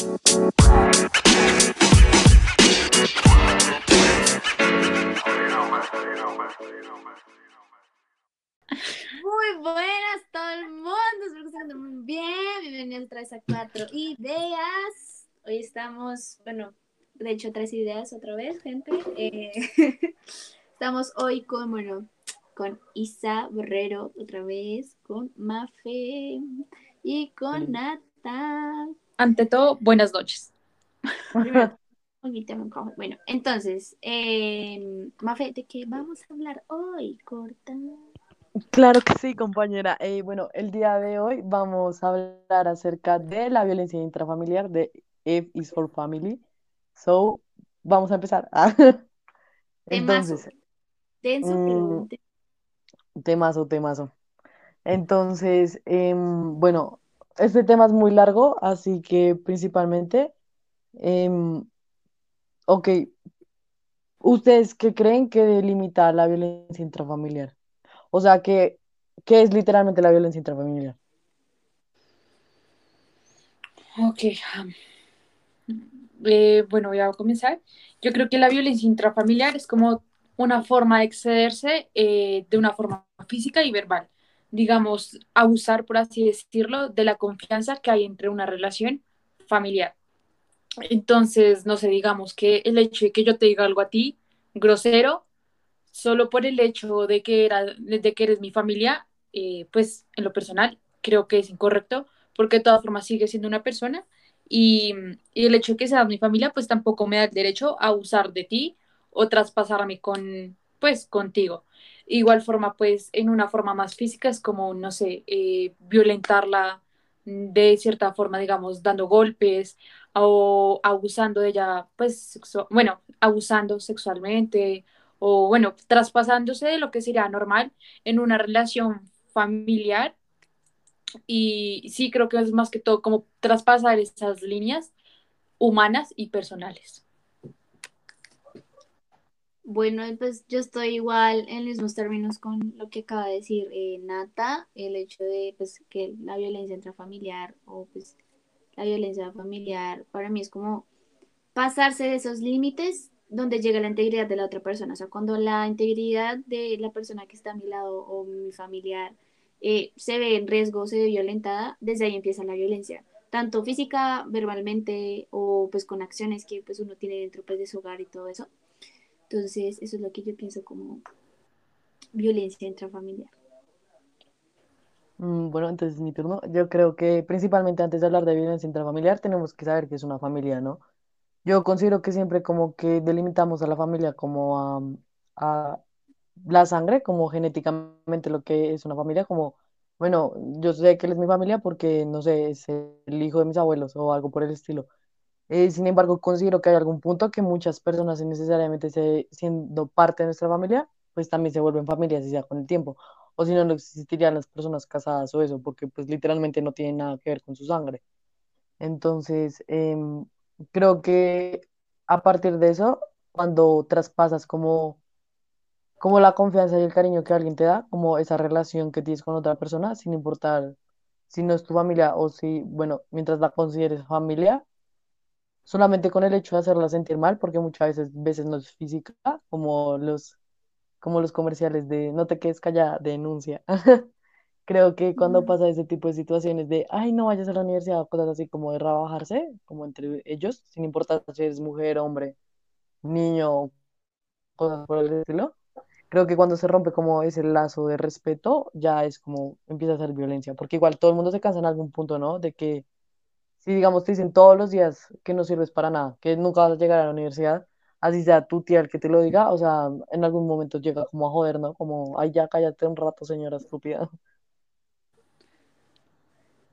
Muy buenas todo el mundo, espero que estén muy bien. Bienvenidos otra vez a Cuatro Ideas. Hoy estamos, bueno, de hecho, tres ideas otra vez, gente. Eh, estamos hoy con, bueno, con Isa Borrero otra vez, con Mafe y con Nata. Ante todo, buenas noches. Bueno, entonces, eh, Mafe, ¿de qué vamos a hablar hoy? Corta. Claro que sí, compañera. Eh, bueno, el día de hoy vamos a hablar acerca de la violencia intrafamiliar de F is for Family. So, vamos a empezar. Entonces, Denso, mm, temazo, temazo. Entonces, em, bueno, este tema es muy largo, así que principalmente, em, ok, ¿ustedes qué creen que delimita la violencia intrafamiliar? O sea, ¿qué, qué es literalmente la violencia intrafamiliar? Ok. Eh, bueno, voy a comenzar. Yo creo que la violencia intrafamiliar es como una forma de excederse eh, de una forma física y verbal. Digamos, abusar, por así decirlo, de la confianza que hay entre una relación familiar. Entonces, no sé, digamos que el hecho de que yo te diga algo a ti grosero, solo por el hecho de que, era, de que eres mi familia, eh, pues en lo personal creo que es incorrecto, porque de todas formas sigue siendo una persona y, y, el hecho de que seas mi familia, pues tampoco me da el derecho a usar de ti o traspasarme con, pues, contigo. Igual forma, pues, en una forma más física es como, no sé, eh, violentarla de cierta forma, digamos, dando golpes o abusando de ella, pues, bueno, abusando sexualmente o, bueno, traspasándose de lo que sería normal en una relación familiar. Y sí, creo que es más que todo como traspasar esas líneas humanas y personales. Bueno, pues yo estoy igual en los mismos términos con lo que acaba de decir eh, Nata, el hecho de pues que la violencia intrafamiliar o pues la violencia familiar para mí es como pasarse de esos límites donde llega la integridad de la otra persona, o sea, cuando la integridad de la persona que está a mi lado o mi familiar eh, se ve en riesgo, se ve violentada, desde ahí empieza la violencia, tanto física, verbalmente o pues con acciones que pues uno tiene dentro pues, de su hogar y todo eso. Entonces, eso es lo que yo pienso como violencia intrafamiliar. Mm, bueno, entonces mi turno. Yo creo que principalmente antes de hablar de violencia intrafamiliar tenemos que saber que es una familia, ¿no? Yo considero que siempre como que delimitamos a la familia como a, a la sangre, como genéticamente lo que es una familia, como, bueno, yo sé que él es mi familia porque, no sé, es el hijo de mis abuelos o algo por el estilo. Eh, sin embargo, considero que hay algún punto que muchas personas necesariamente se, siendo parte de nuestra familia, pues también se vuelven familias, y sea con el tiempo. O si no, no existirían las personas casadas o eso, porque pues literalmente no tienen nada que ver con su sangre. Entonces, em, creo que a partir de eso, cuando traspasas como, como la confianza y el cariño que alguien te da, como esa relación que tienes con otra persona, sin importar si no es tu familia o si, bueno, mientras la consideres familia, solamente con el hecho de hacerla sentir mal, porque muchas veces, veces no es física, como los, como los comerciales de no te quedes callada, denuncia. Creo que cuando pasa ese tipo de situaciones de, ay, no vayas a la universidad, cosas así como de rebajarse, como entre ellos, sin importar si eres mujer, hombre, niño, cosas por el estilo, creo que cuando se rompe como ese lazo de respeto, ya es como empieza a ser violencia, porque igual todo el mundo se cansa en algún punto, ¿no? De que si digamos te dicen todos los días que no sirves para nada, que nunca vas a llegar a la universidad, así sea tu tía el que te lo diga, o sea, en algún momento llega como a joder, ¿no? Como, ay, ya cállate un rato, señora estúpida.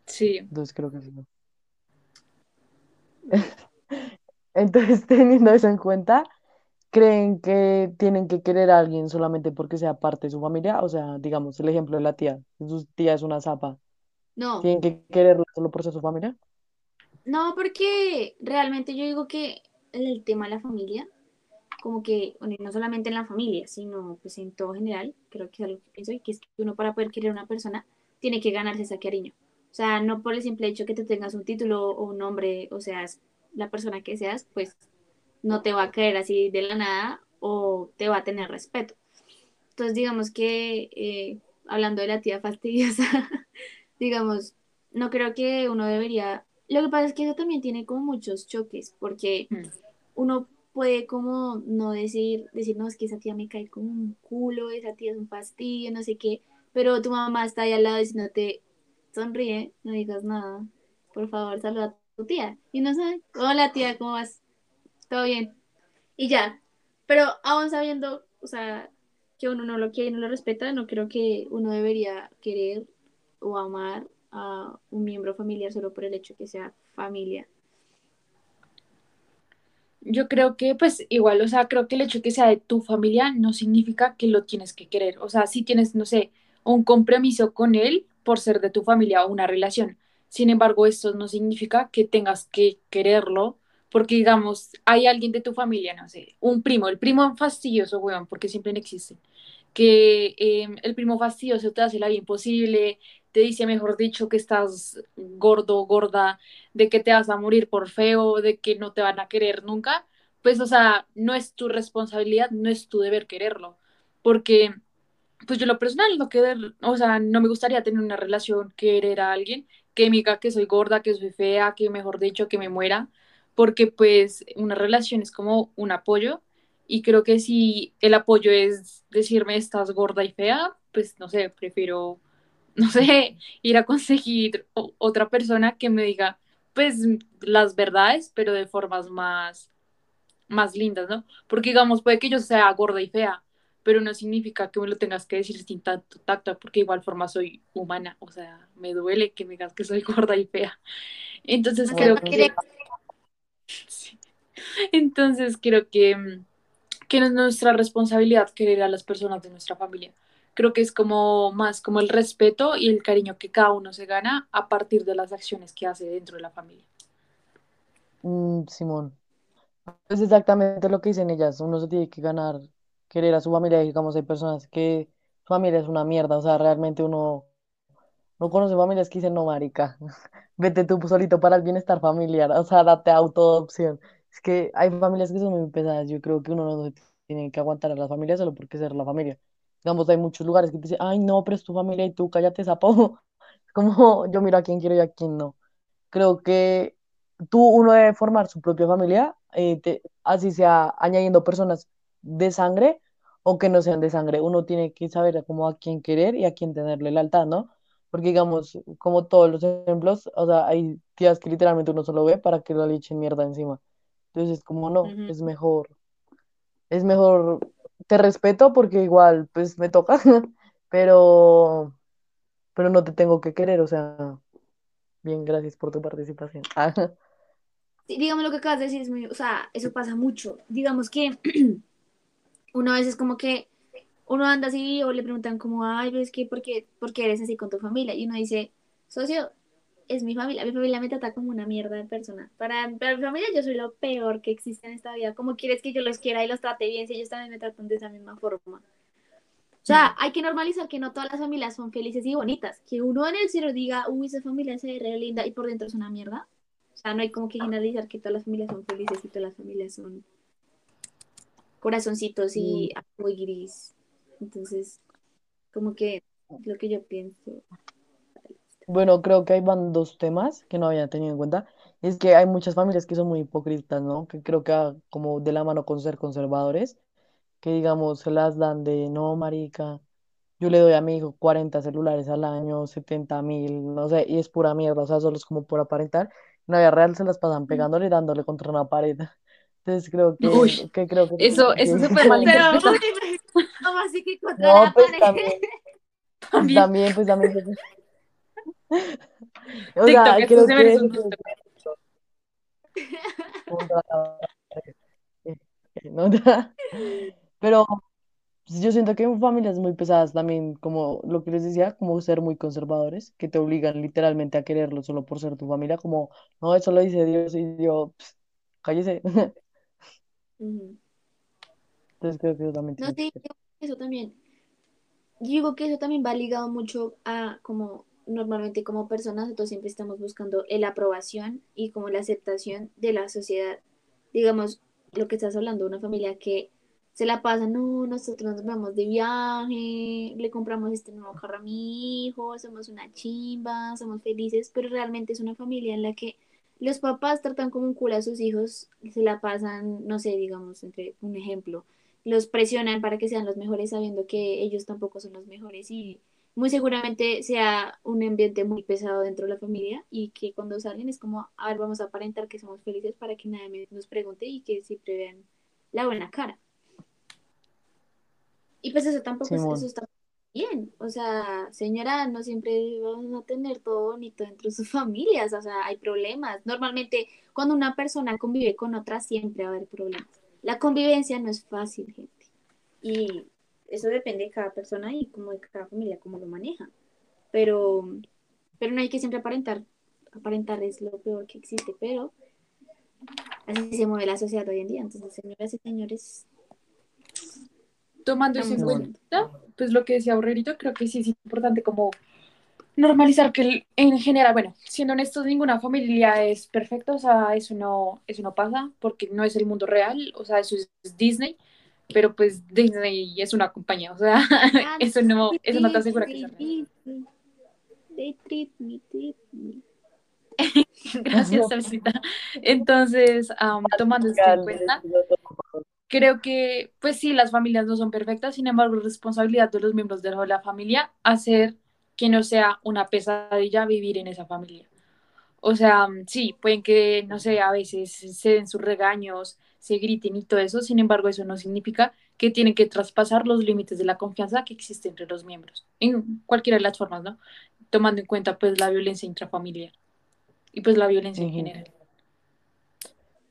Sí. Entonces creo que sí. Entonces, teniendo eso en cuenta, ¿creen que tienen que querer a alguien solamente porque sea parte de su familia? O sea, digamos, el ejemplo de la tía, su tía es una zapa. No. ¿Tienen que quererlo solo por ser su familia? No, porque realmente yo digo que el tema de la familia, como que, no solamente en la familia, sino pues en todo general, creo que es algo que pienso y que es que uno para poder querer a una persona tiene que ganarse ese cariño. O sea, no por el simple hecho que tú tengas un título o un nombre, o seas la persona que seas, pues no te va a caer así de la nada o te va a tener respeto. Entonces, digamos que, eh, hablando de la tía fastidiosa, digamos, no creo que uno debería... Lo que pasa es que eso también tiene como muchos choques, porque Mm. uno puede como no decir, decir, no, es que esa tía me cae como un culo, esa tía es un fastidio, no sé qué, pero tu mamá está ahí al lado diciéndote, sonríe, no digas nada, por favor, saluda a tu tía. Y no sabe, hola tía, ¿cómo vas? ¿Todo bien? Y ya, pero aún sabiendo, o sea, que uno no lo quiere y no lo respeta, no creo que uno debería querer o amar un miembro familiar solo por el hecho que sea familia. Yo creo que, pues, igual, o sea, creo que el hecho que sea de tu familia no significa que lo tienes que querer. O sea, si tienes, no sé, un compromiso con él por ser de tu familia o una relación. Sin embargo, esto no significa que tengas que quererlo, porque, digamos, hay alguien de tu familia, no sé, un primo, el primo fastidioso, weón, porque siempre no existe, que eh, el primo fastidioso te hace la vida imposible, te dice, mejor dicho, que estás gordo, gorda de que te vas a morir por feo, de que no te van a querer nunca, pues, o sea, no es tu responsabilidad, no es tu deber quererlo, porque, pues yo lo personal, no querer, o sea, no me gustaría tener una relación, querer a alguien que me diga que soy gorda, que soy fea, que mejor dicho, que me muera, porque pues una relación es como un apoyo, y creo que si el apoyo es decirme estás gorda y fea, pues no sé, prefiero no sé, ir a conseguir otra persona que me diga, pues, las verdades, pero de formas más, más lindas, ¿no? Porque, digamos, puede que yo sea gorda y fea, pero no significa que me lo tengas que decir sin tanto tacto, porque de igual forma soy humana, o sea, me duele que me digas que soy gorda y fea. Entonces sea, creo no que, sí. Entonces creo que, que no es nuestra responsabilidad querer a las personas de nuestra familia. Creo que es como más como el respeto y el cariño que cada uno se gana a partir de las acciones que hace dentro de la familia. Mm, Simón. Es exactamente lo que dicen ellas. Uno se tiene que ganar, querer a su familia. Digamos, hay personas que su familia es una mierda. O sea, realmente uno no conoce familias que dicen, no, marica, vete tú solito para el bienestar familiar. O sea, date autoadopción. Es que hay familias que son muy pesadas. Yo creo que uno no tiene que aguantar a la familia solo porque ser la familia. Digamos, hay muchos lugares que te dicen, ay, no, pero es tu familia y tú cállate, sapo. Como yo miro a quién quiero y a quién no. Creo que tú, uno debe formar su propia familia, eh, te- así sea añadiendo personas de sangre o que no sean de sangre. Uno tiene que saber como a quién querer y a quién tenerle lealtad, ¿no? Porque digamos, como todos los ejemplos, o sea, hay tías que literalmente uno solo ve para que le echen mierda encima. Entonces, como no, es mejor, es mejor, te respeto porque igual, pues me toca, pero, pero no te tengo que querer, o sea, bien, gracias por tu participación. Sí, digamos lo que acabas de decir es muy, o sea, eso pasa mucho. Digamos que uno a veces como que uno anda así o le preguntan como, ay, ves que, ¿por qué, por qué eres así con tu familia? Y uno dice, socio, es mi familia, mi familia me trata como una mierda de persona. Para, para mi familia yo soy lo peor que existe en esta vida. ¿Cómo quieres que yo los quiera y los trate bien si ellos también me tratan de esa misma forma? O sea, hay que normalizar que no todas las familias son felices y bonitas. Que uno en el cielo diga, uy, esa familia se ve re linda y por dentro es una mierda. O sea, no hay como que generalizar que todas las familias son felices y todas las familias son corazoncitos y muy gris. Entonces, como que lo que yo pienso. Bueno, creo que ahí van dos temas que no había tenido en cuenta. Es que hay muchas familias que son muy hipócritas, ¿no? Que creo que ah, como de la mano con ser conservadores, que digamos se las dan de, no, marica, yo le doy a mi hijo 40 celulares al año, 70 mil, no sé, y es pura mierda, o sea, solo es como por aparentar. En la vida real se las pasan pegándole y dándole contra una pared. Entonces creo que, Uy, que creo que, eso, eso que- se puede Pero, ¿cómo así que contra No, la pues pared? también, pues también. también, pues también. O TikTok, sea, creo se que un. ¿no? Pero pues, yo siento que en familias muy pesadas también, como lo que les decía, como ser muy conservadores, que te obligan literalmente a quererlo solo por ser tu familia, como, no, eso lo dice Dios y yo, "Ps, cállese. Ujú. Entonces creo que eso también No ser. eso también. Yo digo que eso también va ligado mucho a como normalmente como personas nosotros siempre estamos buscando la aprobación y como la aceptación de la sociedad. Digamos, lo que estás hablando, una familia que se la pasa, no, nosotros nos vamos de viaje, le compramos este nuevo carro a mi hijo, somos una chimba, somos felices, pero realmente es una familia en la que los papás tratan como un culo a sus hijos, se la pasan, no sé, digamos, entre un ejemplo, los presionan para que sean los mejores sabiendo que ellos tampoco son los mejores y muy seguramente sea un ambiente muy pesado dentro de la familia y que cuando salen es como, a ver, vamos a aparentar que somos felices para que nadie nos pregunte y que siempre vean la buena cara. Y pues eso tampoco es, eso está bien. O sea, señora, no siempre vamos a tener todo bonito dentro de sus familias. O sea, hay problemas. Normalmente, cuando una persona convive con otra, siempre va a haber problemas. La convivencia no es fácil, gente. Y eso depende de cada persona y como de cada familia, cómo lo maneja. Pero, pero no hay que siempre aparentar. Aparentar es lo peor que existe, pero así se mueve la sociedad hoy en día. Entonces, señoras y señores, tomando eso en cuenta, pues lo que decía Aurrerito, creo que sí es importante como normalizar que en general, bueno, siendo honestos, ninguna familia es perfecta, o sea, eso no, eso no pasa porque no es el mundo real, o sea, eso es Disney, pero pues Disney es una compañía, o sea, ah, eso no, eso no te asegura que sea Gracias, Salsita. Entonces, tomando esto en cuenta, creo que, pues sí, las familias no son perfectas, sin embargo, es responsabilidad de los miembros de la familia hacer que no sea una pesadilla vivir en esa familia. O sea, sí, pueden que, no sé, a veces se den sus regaños, se griten y todo eso, sin embargo, eso no significa que tienen que traspasar los límites de la confianza que existe entre los miembros, en cualquiera de las formas, ¿no? Tomando en cuenta, pues, la violencia intrafamiliar y, pues, la violencia en general.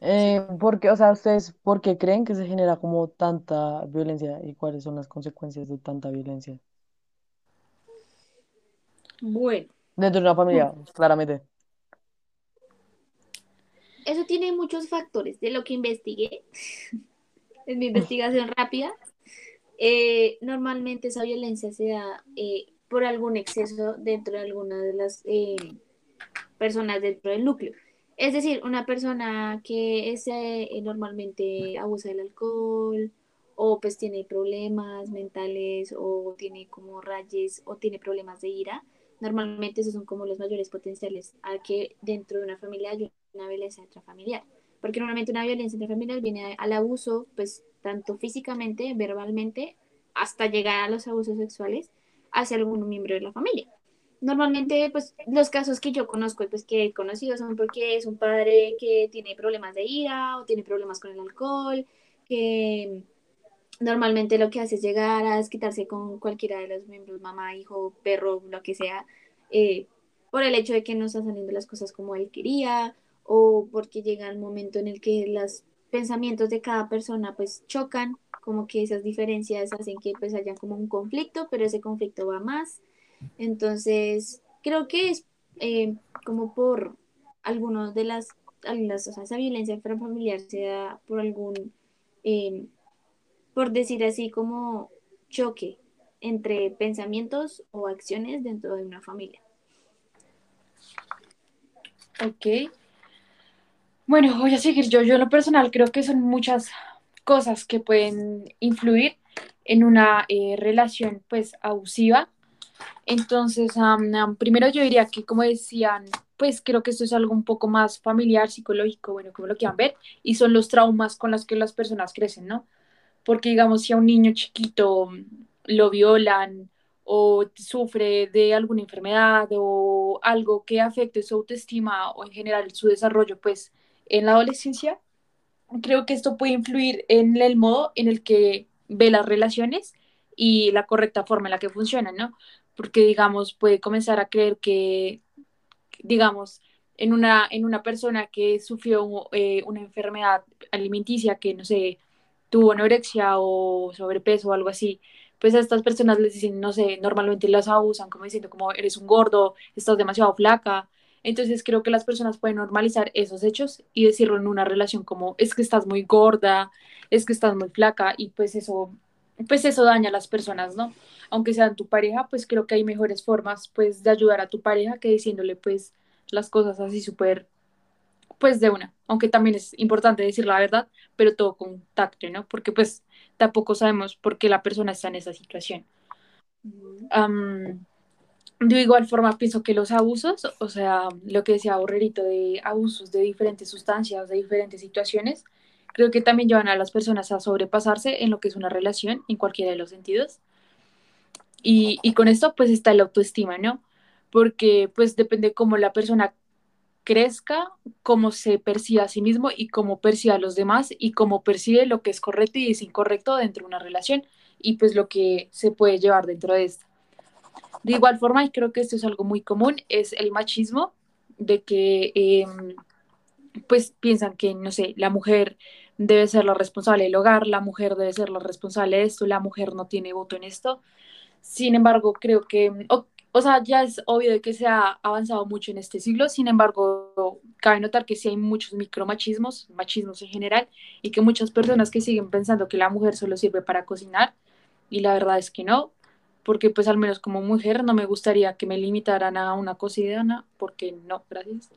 Eh, porque, o sea, ¿ustedes por qué creen que se genera como tanta violencia y cuáles son las consecuencias de tanta violencia? Bueno. Dentro de una familia, claramente. Eso tiene muchos factores de lo que investigué en mi investigación rápida. Eh, normalmente esa violencia se da eh, por algún exceso dentro de alguna de las personas dentro del núcleo. Es decir, una persona que es, eh, normalmente abusa del alcohol o pues tiene problemas mentales o tiene como rayes o tiene problemas de ira, normalmente esos son como los mayores potenciales a que dentro de una familia haya una violencia intrafamiliar. Porque normalmente una violencia intrafamiliar viene al abuso, pues tanto físicamente, verbalmente, hasta llegar a los abusos sexuales hacia algún miembro de la familia normalmente, pues los casos que yo conozco y pues que he conocido son porque es un padre que tiene problemas de ira o tiene problemas con el alcohol, que normalmente lo que hace es llegar a desquitarse con cualquiera de los miembros, mamá, hijo, perro, lo que sea, eh, por el hecho de que no están saliendo las cosas como él quería o porque llega el momento en el que los pensamientos de cada persona pues chocan, como que esas diferencias hacen que pues haya como un conflicto, pero ese conflicto va más entonces, creo que es eh, como por algunos de las, las o sea, esa violencia familiar se da por algún, eh, por decir así, como choque entre pensamientos o acciones dentro de una familia. Ok. Bueno, voy a seguir yo. Yo en lo personal creo que son muchas cosas que pueden influir en una eh, relación pues abusiva entonces, primero yo diría que, como decían, pues creo que esto es algo un poco más familiar, psicológico, bueno, como lo quieran ver, y son los traumas con los que las personas crecen, ¿no? Porque, digamos, si a un niño chiquito lo violan o sufre de alguna enfermedad o algo que afecte su autoestima o en general su desarrollo, pues en la adolescencia, creo que esto puede influir en el modo en el que ve las relaciones y la correcta forma en la que funcionan, ¿no? porque digamos puede comenzar a creer que, digamos, en una, en una persona que sufrió eh, una enfermedad alimenticia, que no sé, tuvo anorexia o sobrepeso o algo así, pues a estas personas les dicen, no sé, normalmente las abusan como diciendo como eres un gordo, estás demasiado flaca. Entonces creo que las personas pueden normalizar esos hechos y decirlo en una relación como es que estás muy gorda, es que estás muy flaca y pues eso pues eso daña a las personas, ¿no? Aunque sean tu pareja, pues creo que hay mejores formas, pues, de ayudar a tu pareja que diciéndole, pues, las cosas así súper, pues, de una. Aunque también es importante decir la verdad, pero todo con tacto, ¿no? Porque, pues, tampoco sabemos por qué la persona está en esa situación. Um, de igual forma, pienso que los abusos, o sea, lo que decía Borrerito de abusos de diferentes sustancias, de diferentes situaciones, creo que también llevan a las personas a sobrepasarse en lo que es una relación, en cualquiera de los sentidos. Y, y con esto, pues está la autoestima, ¿no? Porque, pues depende cómo la persona crezca, cómo se percibe a sí mismo y cómo percibe a los demás y cómo percibe lo que es correcto y es incorrecto dentro de una relación y pues lo que se puede llevar dentro de esta. De igual forma, y creo que esto es algo muy común, es el machismo, de que eh, pues piensan que, no sé, la mujer debe ser la responsable del hogar, la mujer debe ser la responsable de esto, la mujer no tiene voto en esto. Sin embargo, creo que, o, o sea, ya es obvio de que se ha avanzado mucho en este siglo, sin embargo, cabe notar que sí hay muchos micromachismos, machismos en general, y que muchas personas que siguen pensando que la mujer solo sirve para cocinar, y la verdad es que no, porque pues al menos como mujer no me gustaría que me limitaran a una cocina, porque no, gracias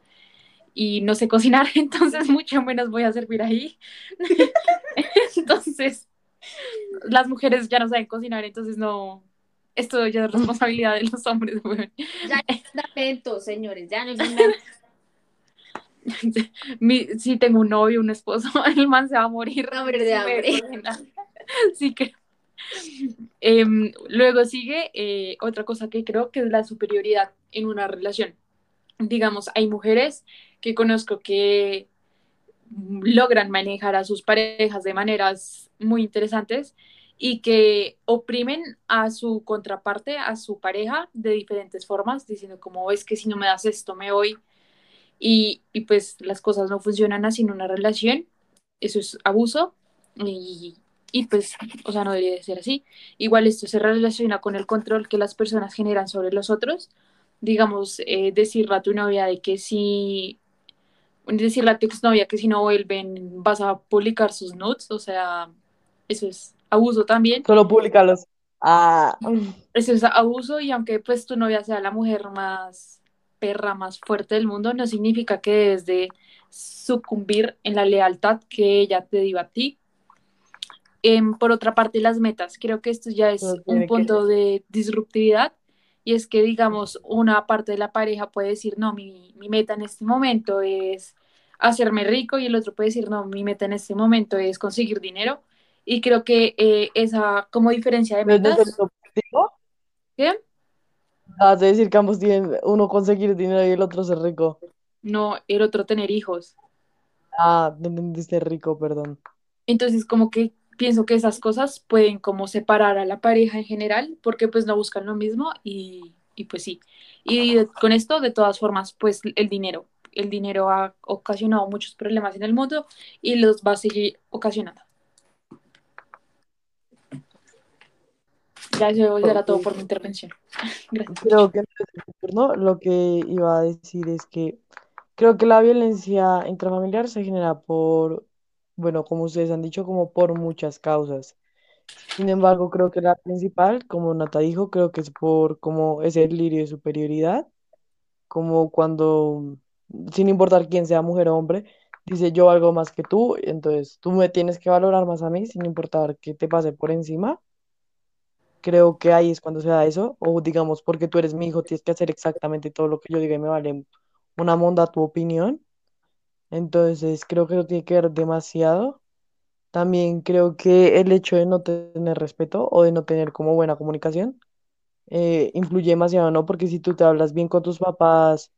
y no sé cocinar, entonces mucho menos voy a servir ahí. entonces, las mujeres ya no saben cocinar, entonces no, esto ya es responsabilidad de los hombres. Ya es fundamento, señores, ya no es Mi, si tengo un novio, un esposo, el man se va a morir. No, de hambre. Así que eh, luego sigue eh, otra cosa que creo que es la superioridad en una relación. Digamos, hay mujeres que conozco que logran manejar a sus parejas de maneras muy interesantes y que oprimen a su contraparte, a su pareja, de diferentes formas, diciendo como es que si no me das esto, me voy. Y, y pues las cosas no funcionan así en una relación. Eso es abuso y, y pues, o sea, no debería de ser así. Igual esto se relaciona con el control que las personas generan sobre los otros. Digamos, eh, decirle a tu novia de que si decirle a tu exnovia que si no vuelven vas a publicar sus nudes, o sea, eso es abuso también. Solo publicarlos. Ah. Eso es abuso y aunque pues tu novia sea la mujer más perra, más fuerte del mundo, no significa que debes de sucumbir en la lealtad que ella te dio a ti. Eh, por otra parte, las metas. Creo que esto ya es un punto que... de disruptividad y es que, digamos, una parte de la pareja puede decir, no, mi, mi meta en este momento es hacerme rico y el otro puede decir, no, mi meta en este momento es conseguir dinero. Y creo que eh, esa como diferencia de metas... ¿Qué? Vas a decir que ambos tienen uno conseguir dinero y el otro ser rico. No, el otro tener hijos. Ah, entendiste rico, perdón. Entonces, como que pienso que esas cosas pueden como separar a la pareja en general, porque pues no buscan lo mismo y, y pues sí. Y de, con esto, de todas formas, pues el dinero el dinero ha ocasionado muchos problemas en el mundo y los va a seguir ocasionando. Ya eso era todo por mi intervención. Gracias. Creo que ¿no? lo que iba a decir es que creo que la violencia intrafamiliar se genera por, bueno, como ustedes han dicho, como por muchas causas. Sin embargo, creo que la principal, como Nata dijo, creo que es por como ese delirio de superioridad, como cuando sin importar quién sea mujer o hombre, dice yo algo más que tú, entonces tú me tienes que valorar más a mí sin importar que te pase por encima. Creo que ahí es cuando se da eso, o digamos, porque tú eres mi hijo, tienes que hacer exactamente todo lo que yo diga y me vale una monda tu opinión. Entonces, creo que eso tiene que ver demasiado. También creo que el hecho de no tener respeto o de no tener como buena comunicación eh, influye demasiado, ¿no? Porque si tú te hablas bien con tus papás,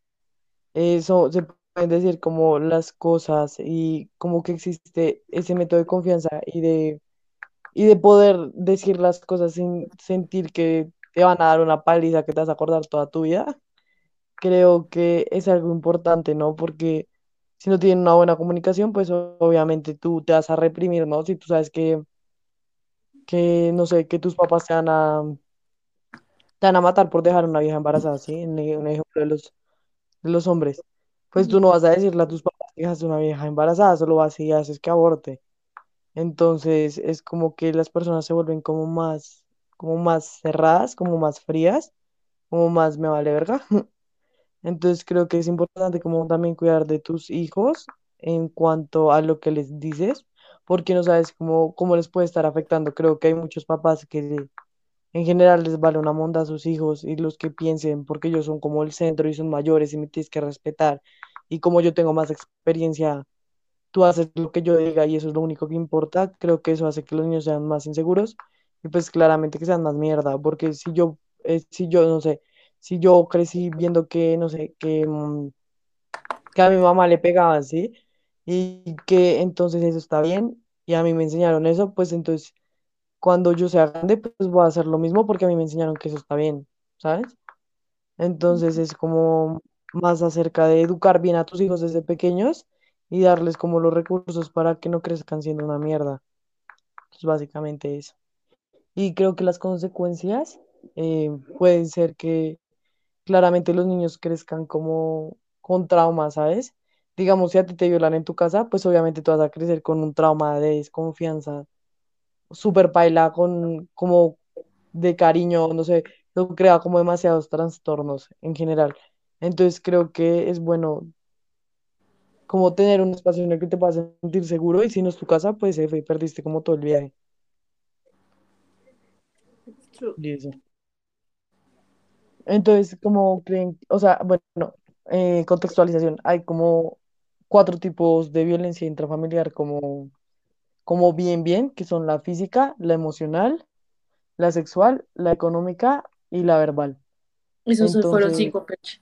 eso se pueden decir como las cosas y como que existe ese método de confianza y de, y de poder decir las cosas sin sentir que te van a dar una paliza que te vas a acordar toda tu vida, creo que es algo importante, ¿no? Porque si no tienen una buena comunicación, pues obviamente tú te vas a reprimir, ¿no? Si tú sabes que, que no sé, que tus papás te van a, te van a matar por dejar una vieja embarazada, ¿sí? En un ejemplo de los los hombres, pues tú no vas a decirle a tus papás que dejaste una vieja embarazada, solo vas y haces que aborte. Entonces es como que las personas se vuelven como más, como más cerradas, como más frías, como más me vale verga. Entonces creo que es importante como también cuidar de tus hijos en cuanto a lo que les dices, porque no sabes cómo, cómo les puede estar afectando. Creo que hay muchos papás que en general les vale una monda a sus hijos y los que piensen, porque ellos son como el centro y son mayores y me tienes que respetar. Y como yo tengo más experiencia, tú haces lo que yo diga y eso es lo único que importa. Creo que eso hace que los niños sean más inseguros y pues claramente que sean más mierda, porque si yo, eh, si yo, no sé, si yo crecí viendo que, no sé, que, mm, que a mi mamá le pegaban, ¿sí? Y que entonces eso está bien y a mí me enseñaron eso, pues entonces cuando yo sea grande, pues voy a hacer lo mismo porque a mí me enseñaron que eso está bien, ¿sabes? Entonces es como más acerca de educar bien a tus hijos desde pequeños y darles como los recursos para que no crezcan siendo una mierda. Pues básicamente eso. Y creo que las consecuencias eh, pueden ser que claramente los niños crezcan como con trauma, ¿sabes? Digamos, si a ti te violan en tu casa, pues obviamente tú vas a crecer con un trauma de desconfianza súper paila, con como de cariño, no sé, eso crea como demasiados trastornos en general. Entonces creo que es bueno como tener un espacio en el que te puedas sentir seguro y si no es tu casa, pues F, perdiste como todo el viaje. True. Y eso. Entonces, como creen, o sea, bueno, eh, contextualización, hay como cuatro tipos de violencia intrafamiliar como, como bien, bien, que son la física, la emocional, la sexual, la económica y la verbal. Esos fueron Entonces, cinco, Peche.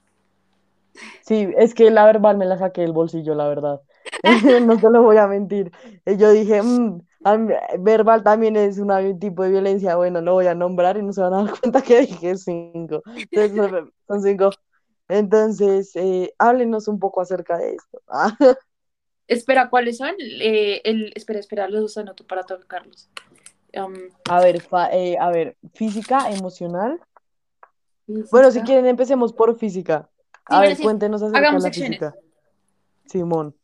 sí, es que la verbal me la saqué del bolsillo, la verdad. No te lo voy a mentir. Yo dije, "Mm, a mí- verbal también es una- un tipo de violencia, bueno, lo voy a nombrar y no se van a dar cuenta que dije cinco. Entonces, son cinco. Entonces, eh, háblenos un poco acerca de esto. Espera, ¿cuáles son? Eh, el, espera, espera, los anoto para tocarlos. Um, a ver, fa- eh, a ver, física, emocional. Bueno, si quieren, empecemos por física. A ver, sí. cuéntenos acerca de la secciones. física. Simón,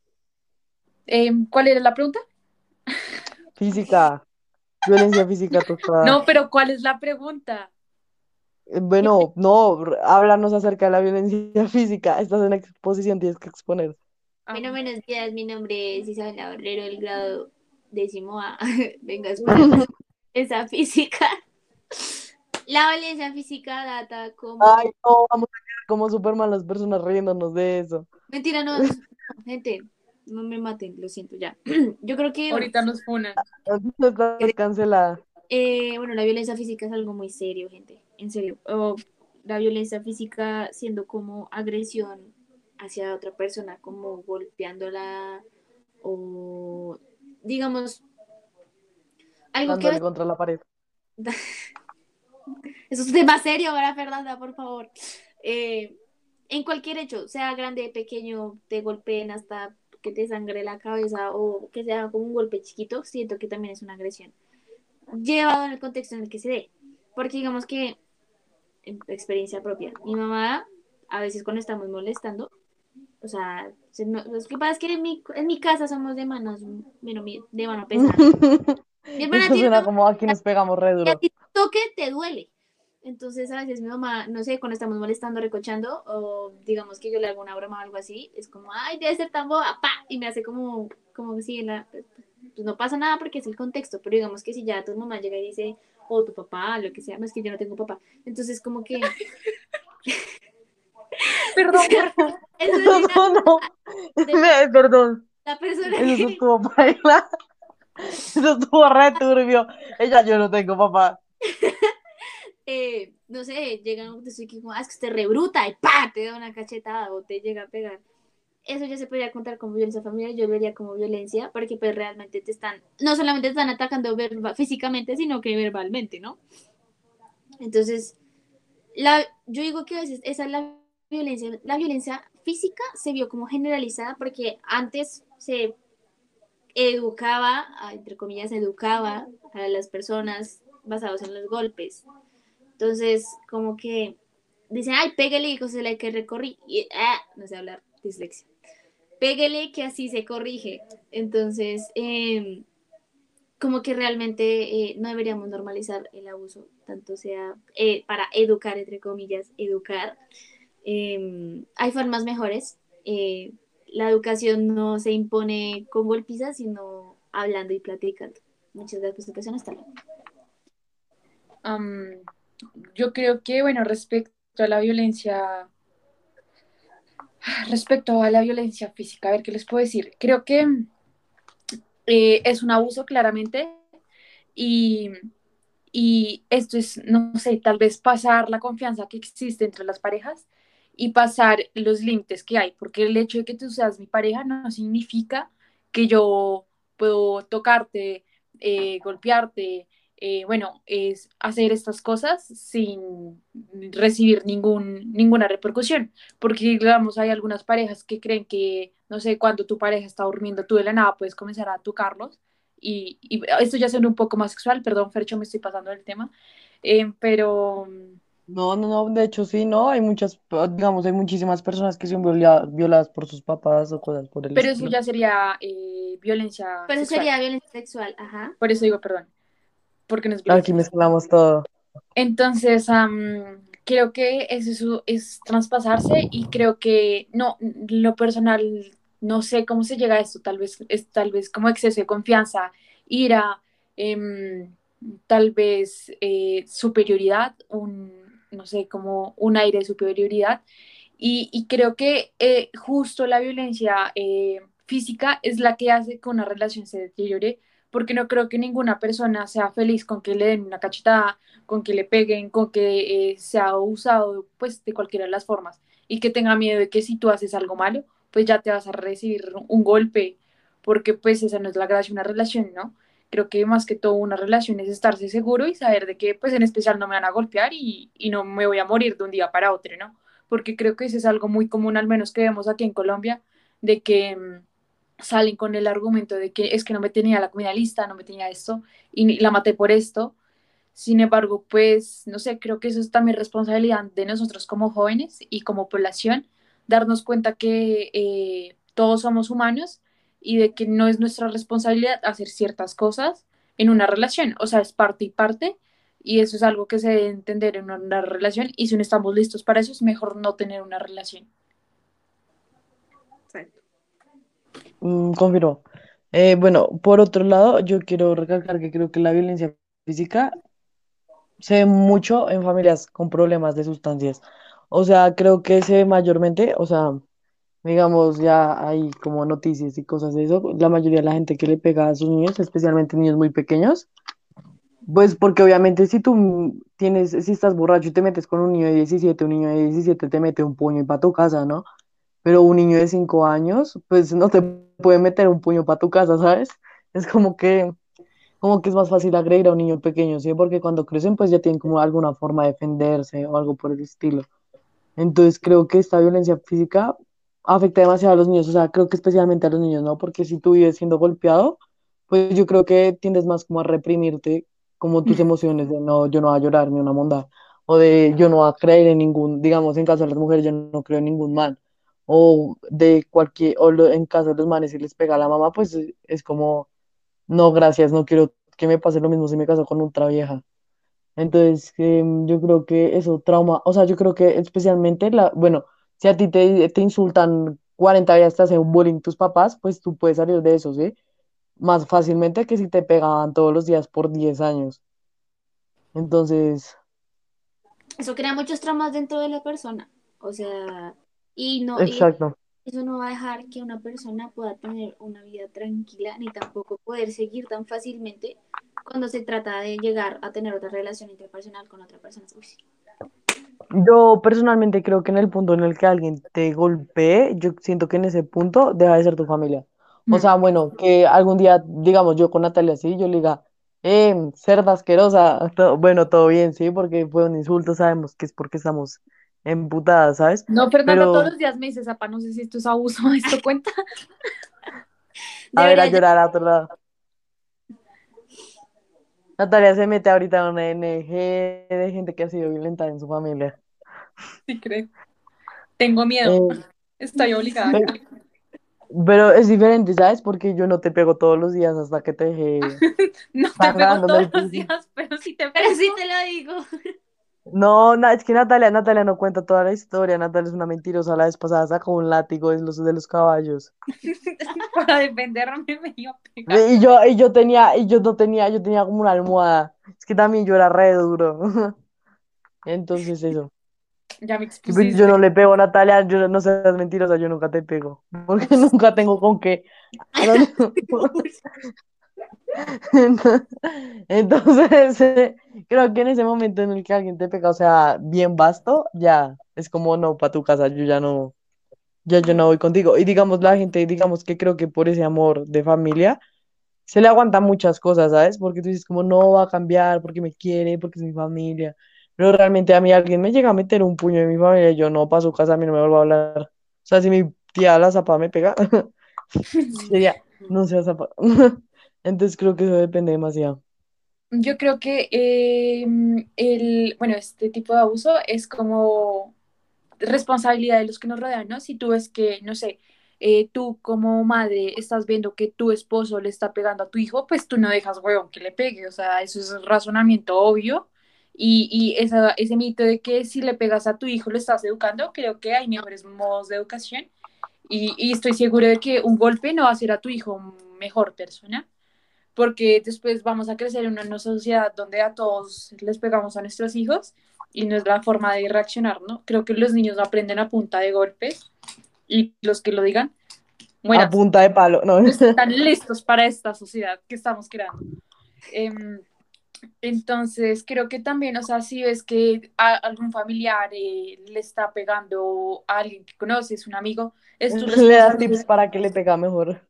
Eh, ¿cuál era la pregunta? Física, violencia física tostada. No, pero ¿cuál es la pregunta? Eh, Bueno, no, háblanos acerca de la violencia física. Estás en exposición, tienes que exponer. Ah, Bueno, buenos días, mi nombre es Isabela Borrero, del grado décimo A. Venga, esa física. La violencia física data como... Ay, no, vamos a quedar como Superman las personas riéndonos de eso. Mentira, no, no, gente, no me maten, lo siento ya. Yo creo que, ahorita nos funan. Cancelada. eh, bueno, la violencia física es algo muy serio, gente, en serio. O la violencia física siendo como agresión hacia otra persona, como golpeándola o, digamos, algo que contra la pared. Eso es tema serio, ahora Fernanda, por favor. Eh, en cualquier hecho, sea grande, pequeño, te golpeen hasta que te sangre la cabeza o que sea como un golpe chiquito, siento que también es una agresión. Llevado en el contexto en el que se dé. Porque digamos que, en experiencia propia, mi mamá, a veces cuando estamos molestando, o sea, se no- lo que pasa es que en mi, en mi casa somos de manos, bueno, de mano pesada. Mi hermana Eso suena como aquí nos pegamos re y a duro. ti toque, te duele. Entonces, a veces mi mamá, no sé, cuando estamos molestando, recochando, o digamos que yo le hago una broma o algo así, es como, ay, debe ser tan boba, pa, y me hace como, como si la, pues no pasa nada porque es el contexto, pero digamos que si ya tu mamá llega y dice, o tu papá, lo que sea, no es que yo no tengo papá, entonces como que, Perdón, eso es No, no, Me- Perdón, la persona eso estuvo. Eso estuvo re turbio. Ella, yo no tengo papá. Eh, no sé, llega un te como, ah, que usted rebruta, y pa, te da una cachetada, o te llega a pegar. eso ya se podría contar como violencia familiar, yo vería como violencia, porque pues realmente te están, no solamente te están atacando físicamente, sino que verbalmente, ¿no? Entonces, la, yo digo que a veces esa es la violencia, la violencia física se vio como generalizada porque antes se educaba, entre comillas, educaba a las personas basados en los golpes. Entonces, como que dicen, ay, pégale y se le que recorrí, y, ah, no sé hablar, dislexia pégale que así se corrige. Entonces, eh, como que realmente eh, no deberíamos normalizar el abuso, tanto sea eh, para educar, entre comillas, educar. Em, hay formas mejores. eh, la educación no se impone con golpizas, sino hablando y platicando. Muchas gracias por su atención. Hasta luego. Am, yo creo que, bueno, respecto a la violencia, respecto a la violencia física, a ver qué les puedo decir. Creo que eh, es un abuso claramente y, y esto es, no sé, tal vez pasar la confianza que existe entre las parejas y pasar los límites que hay, porque el hecho de que tú seas mi pareja no significa que yo puedo tocarte, eh, golpearte, eh, bueno, es hacer estas cosas sin recibir ningún, ninguna repercusión, porque digamos, hay algunas parejas que creen que, no sé, cuando tu pareja está durmiendo, tú de la nada puedes comenzar a tocarlos, y, y esto ya suena un poco más sexual, perdón, Fercho, me estoy pasando del tema, eh, pero... No, no, no, de hecho sí, no, hay muchas, digamos, hay muchísimas personas que son viola- violadas por sus papás o cosas por el Pero eso estilo. ya sería eh, violencia Pero eso sexual. sería violencia sexual, ajá. Por eso digo perdón, porque no es Aquí mezclamos todo. Entonces, am, creo que eso es, traspasarse y creo que, no, lo personal, no sé cómo se llega a esto, tal vez es tal vez como exceso de confianza, ira, em, tal vez eh, superioridad, un, no sé, como un aire de superioridad. Y, y creo que eh, justo la violencia eh, física es la que hace que una relación se deteriore, porque no creo que ninguna persona sea feliz con que le den una cachetada, con que le peguen, con que eh, sea usado pues de cualquiera de las formas y que tenga miedo de que si tú haces algo malo, pues ya te vas a recibir un golpe, porque pues esa no es la gracia de una relación, ¿no? Creo que más que todo una relación es estarse seguro y saber de que pues en especial no me van a golpear y, y no me voy a morir de un día para otro, ¿no? Porque creo que eso es algo muy común, al menos que vemos aquí en Colombia, de que mm, salen con el argumento de que es que no me tenía la comida lista, no me tenía esto y la maté por esto. Sin embargo, pues, no sé, creo que eso es también responsabilidad de nosotros como jóvenes y como población, darnos cuenta que eh, todos somos humanos y de que no es nuestra responsabilidad hacer ciertas cosas en una relación, o sea, es parte y parte, y eso es algo que se debe entender en una relación, y si no estamos listos para eso, es mejor no tener una relación. Exacto. Mm, confirmo. Eh, bueno, por otro lado, yo quiero recalcar que creo que la violencia física se ve mucho en familias con problemas de sustancias. O sea, creo que se ve mayormente, o sea, digamos, ya hay como noticias y cosas de eso, la mayoría de la gente que le pega a sus niños, especialmente niños muy pequeños, pues porque obviamente si tú tienes, si estás borracho y te metes con un niño de 17, un niño de 17 te mete un puño y para tu casa, ¿no? Pero un niño de 5 años, pues no te puede meter un puño para tu casa, ¿sabes? Es como que, como que es más fácil agredir a un niño pequeño, ¿sí? Porque cuando crecen, pues ya tienen como alguna forma de defenderse o algo por el estilo. Entonces creo que esta violencia física afecta demasiado a los niños, o sea, creo que especialmente a los niños, ¿no? Porque si tú vives siendo golpeado, pues yo creo que tiendes más como a reprimirte como tus emociones de no, yo no voy a llorar ni una monda, o de yo no voy a creer en ningún, digamos, en caso de las mujeres yo no creo en ningún mal, o de cualquier, o en caso de los manes si les pega a la mamá, pues es es como, no, gracias, no quiero que me pase lo mismo si me caso con otra vieja. Entonces, em, yo creo que eso trauma, o sea, yo creo que especialmente la, bueno, si a ti te, te insultan 40 días, te hacen bullying tus papás, pues tú puedes salir de eso, ¿sí? Más fácilmente que si te pegaban todos los días por 10 años. Entonces, Eso crea muchos traumas dentro de la persona. O sea, y no, y exacto. eso no va a dejar que una persona pueda tener una vida tranquila, ni tampoco poder seguir tan fácilmente cuando se trata de llegar a tener otra relación interpersonal con otra persona. Uy, sí. Yo personalmente creo que en el punto en el que alguien te golpee, yo siento que en ese punto deja de ser tu familia. O Mm. sea, bueno, que algún día, digamos, yo con Natalia sí, yo le diga, eh, cerda asquerosa, todo- bueno, todo bien, sí, porque fue un insulto, sabemos que es porque estamos emputadas, ¿sabes? No, Fernanda, Pero, todos los días me dices, apa, no sé si esto es abuso, ¿esto cuenta? a ver, a llorar a otro lado. Natalia se mete ahorita en una NG de gente que ha sido violentada en su familia. Sí, creo. Tengo miedo. Eh, Estoy obligada. pe- Pero es diferente, ¿sabes? Porque yo no te pego todos los días hasta que te dejé No te pego todos los días, pero sí te Pero te lo digo. No, na- es que Natalia, Natalia no cuenta toda la historia. Natalia es una mentirosa. La vez pasada sacó un látigo de los, de los caballos. Para defenderme me iba a pegar. Ve, Y yo, y yo tenía, y yo no tenía, yo tenía como una almohada. Es que también yo era re duro. Entonces eso. Ya me Sí, pero Yo expusiste. no le pego a Natalia, yo no seas mentirosa, yo nunca te pego. Porque nunca tengo con qué. Entonces, eh, creo que en ese momento en el que alguien te pega, o sea, bien basto, ya es como no, para tu casa, yo ya no, ya yo no voy contigo. Y digamos, la gente, digamos que creo que por ese amor de familia, se le aguantan muchas cosas, ¿sabes? Porque tú dices como no va a cambiar, porque me quiere, porque es mi familia. Pero realmente a mí alguien me llega a meter un puño en mi familia y yo no, para su casa a mí no me vuelvo a hablar. O sea, si mi tía la zapa me pega, sería, no sea zapa. Entonces creo que eso depende demasiado. Yo creo que eh, el, bueno, este tipo de abuso es como responsabilidad de los que nos rodean, ¿no? Si tú ves que, no sé, eh, tú como madre estás viendo que tu esposo le está pegando a tu hijo, pues tú no dejas, huevón, que le pegue, o sea, eso es razonamiento obvio. Y, y esa, ese mito de que si le pegas a tu hijo lo estás educando, creo que hay mejores modos de educación y, y estoy seguro de que un golpe no va a hacer a tu hijo mejor persona porque después vamos a crecer en una sociedad donde a todos les pegamos a nuestros hijos y no es la forma de reaccionar, ¿no? Creo que los niños aprenden a punta de golpes y los que lo digan, A bueno, punta de palo, no. están listos para esta sociedad que estamos creando. Em, entonces, creo que también, o sea, si ves que a algún familiar eh, le está pegando a alguien que conoces, un amigo, es tu Le das tips para que le pega mejor.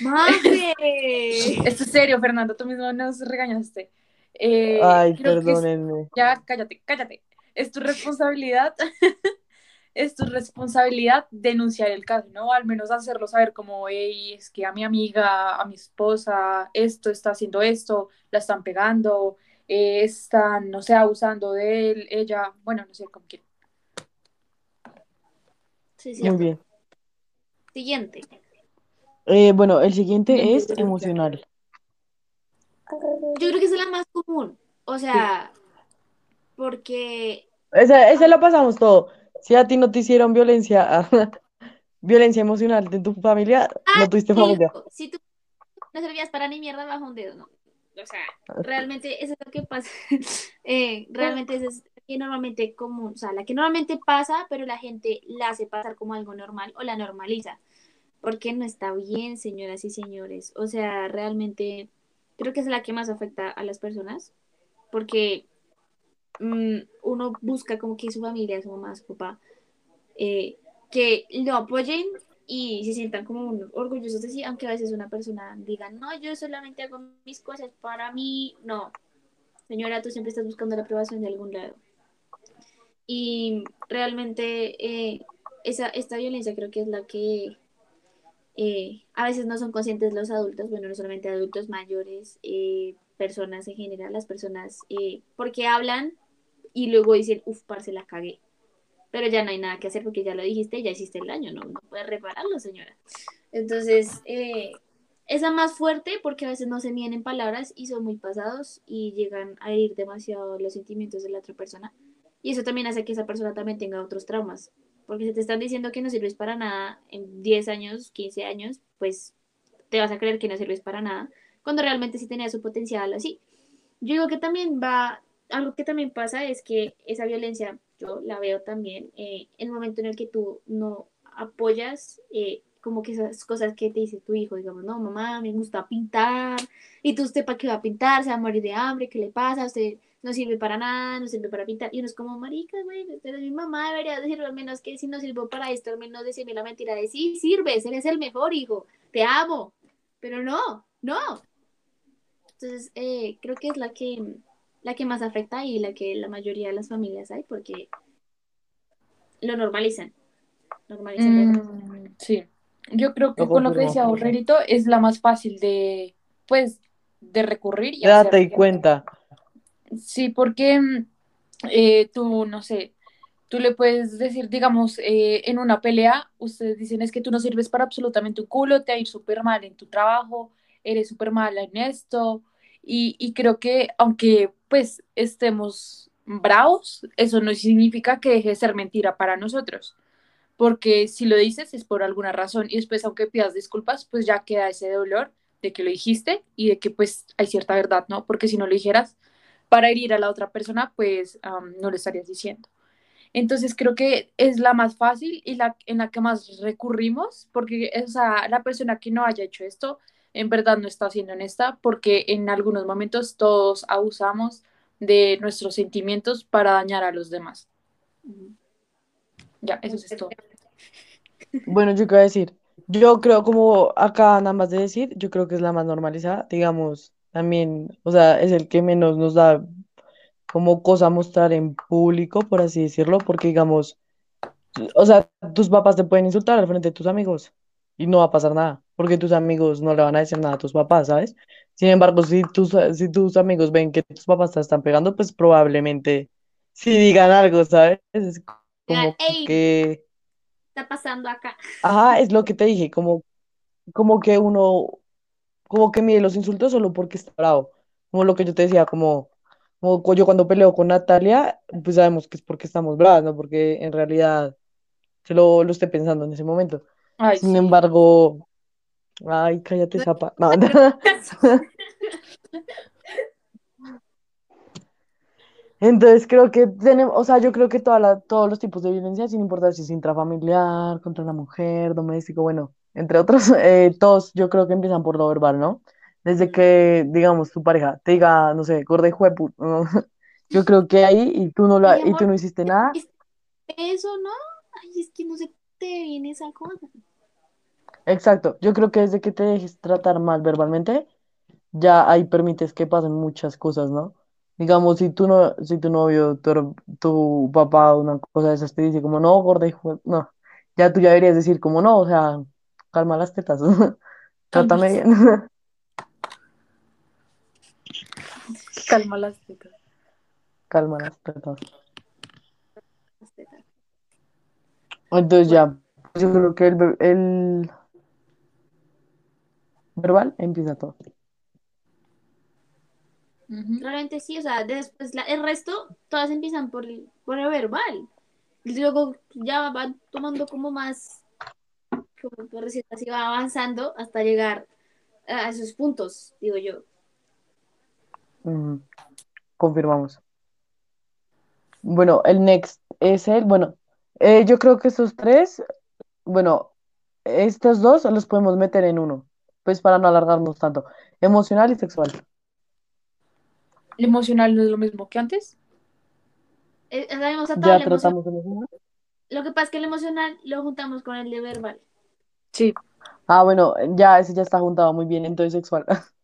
¡Mafe! Esto es serio, Fernando, tú mismo nos regañaste. Eh, Ay, es- perdónenme. ya, cállate, cállate. Es tu responsabilidad, es tu responsabilidad denunciar el caso, ¿no? Al menos hacerlo saber como, hey, es que a mi amiga, a mi esposa, esto está haciendo esto, la están pegando, eh, están, no sé, abusando de él, ella, bueno, no sé, como que. Sí, sí. Muy bien. Siguiente. Eh, bueno, el siguiente es emocional. Yo creo que es la más común. O sea, porque Ese, ese lo pasamos todo. Si a ti no te hicieron violencia, violencia emocional de tu familia, no tuviste familia. Digo, si tú no servías para ni mierda bajo un dedo, ¿no? O sea, realmente eso es lo que pasa. Eh, realmente eso es que normalmente común, o sea, la que normalmente pasa, pero la gente la hace pasar como algo normal o la normaliza. Porque no está bien, señoras y señores. O sea, realmente creo que es la que más afecta a las personas. Porque mm, uno busca como que su familia, su mamá, su papá, eh, que lo apoyen y se sientan como orgullosos de sí, aunque a veces una persona diga, no, yo solamente hago mis cosas para mí. No, señora, tú siempre estás buscando la aprobación de algún lado. Y realmente eh, esa, esta violencia creo que es la que eh, a veces no son conscientes los adultos, bueno, no solamente adultos mayores, eh, personas en general, las personas, eh, porque hablan y luego dicen, uff, parce, la cagué. Pero ya no hay nada que hacer porque ya lo dijiste, ya hiciste el daño, no, no puedes repararlo, señora. Entonces, eh, esa más fuerte porque a veces no se miden en palabras y son muy pasados y llegan a herir demasiado los sentimientos de la otra persona. Y eso también hace que esa persona también tenga otros traumas. Porque si te están diciendo que no sirves para nada en 10 años, 15 años, pues te vas a creer que no sirves para nada, cuando realmente sí tenía su potencial así. Yo digo que también va, algo que también pasa es que esa violencia, yo la veo también eh, el momento en el que tú no apoyas eh, como que esas cosas que te dice tu hijo, digamos, no, mamá, me gusta pintar, y tú usted para qué va a pintar, se va a morir de hambre, ¿qué le pasa? Usted no sirve para nada, no sirve para pintar, y uno es como, marica, güey, mi mamá, debería decirlo al menos que si no sirvo para esto, al menos decirme la mentira de sí, sirves, eres el mejor hijo, te amo, pero no, no. Entonces, eh, creo que es la que, la que más afecta y la que la mayoría de las familias hay, porque lo normalizan. Normalizan. Mm, sí, yo creo que con lo que decía Borrerito es la más fácil de, pues, de recurrir y Date hacer. cuenta. Sí, porque mm, eh, tú, no sé, Tú le puedes decir, digamos, eh, en una pelea, ustedes dicen es que tú no sirves para absolutamente un culo, te va a ir súper mal en tu trabajo, eres súper mala en esto. Y, y creo que aunque pues estemos bravos, eso no significa que deje de ser mentira para nosotros. Porque si lo dices es por alguna razón y después aunque pidas disculpas, pues ya queda ese dolor de que lo dijiste y de que pues hay cierta verdad, ¿no? Porque si no lo dijeras para herir a la otra persona, pues no lo estarías diciendo. Entonces creo que es la más fácil y la en la que más recurrimos, porque o la persona que no haya hecho esto, en verdad no está siendo honesta, porque en algunos momentos todos abusamos de nuestros sentimientos para dañar a los demás. Ya, eso es todo. Bueno, yo a decir. Yo creo como acá nada más de decir, yo creo que es la más normalizada, digamos, también, o sea, es el que menos nos da como cosa mostrar en público, por así decirlo, porque digamos, o sea, tus papás te pueden insultar al frente de tus amigos y no va a pasar nada, porque tus amigos no le van a decir nada a tus papás, ¿sabes? Sin embargo, si tus, si tus amigos ven que tus papás te están pegando, pues probablemente sí digan algo, ¿sabes? Es como "Ey, que, ¿qué está pasando acá? ajá, es lo que te dije, como, como que uno, como que mide los insultos solo porque está bravo, como lo que yo te decía, como, yo cuando peleo con Natalia, pues sabemos que es porque estamos bravas, ¿no? Porque en realidad se lo, lo esté pensando en ese momento. Ay, Sin sí. embargo, ay, cállate, No, zapa. No, Entonces creo que tenemos, o sea, yo creo que toda la, todos los tipos de violencia, sin importar si es intrafamiliar, contra la mujer, doméstico, bueno, entre otros, eh, todos yo creo que empiezan por lo verbal, ¿no? Desde que, digamos, tu pareja te diga, no sé, gorda y juepu, ¿no? Yo creo que ahí y tú no, la, y tú no hiciste nada, ¿es eso, no? Ay, es que no se te viene esa cosa. exacto, yo creo que desde que te dejes tratar mal verbalmente, ya ahí permites que pasen muchas cosas, ¿no? Digamos, si tú no, si tu novio, tu, tu papá, una cosa de esas te dice como, no, gorda, hijo, de-", no, ya tú ya deberías decir como, no, o sea, calma las tetas, trátame bien, calma las tetas. calma las tetas. Las tetas. Entonces ya, yo creo que el, el verbal empieza todo. Realmente sí, o sea, después la- el resto, todas empiezan por el, por el verbal. Y luego ya van tomando como más, como por decirlo así, va avanzando hasta llegar a esos puntos, digo yo. Ujú, confirmamos. Bueno, el next es el, bueno, eh, yo creo que estos tres, bueno, estos dos los podemos meter en uno, pues para no alargarnos tanto, emocional y sexual. ¿El emocional no es lo mismo que antes? Eh, Ya tratamos emocional. Lo que pasa es que el emocional lo juntamos con el de verbal. Sí. Ah, bueno, ya ese ya está juntado muy bien, entonces sexual.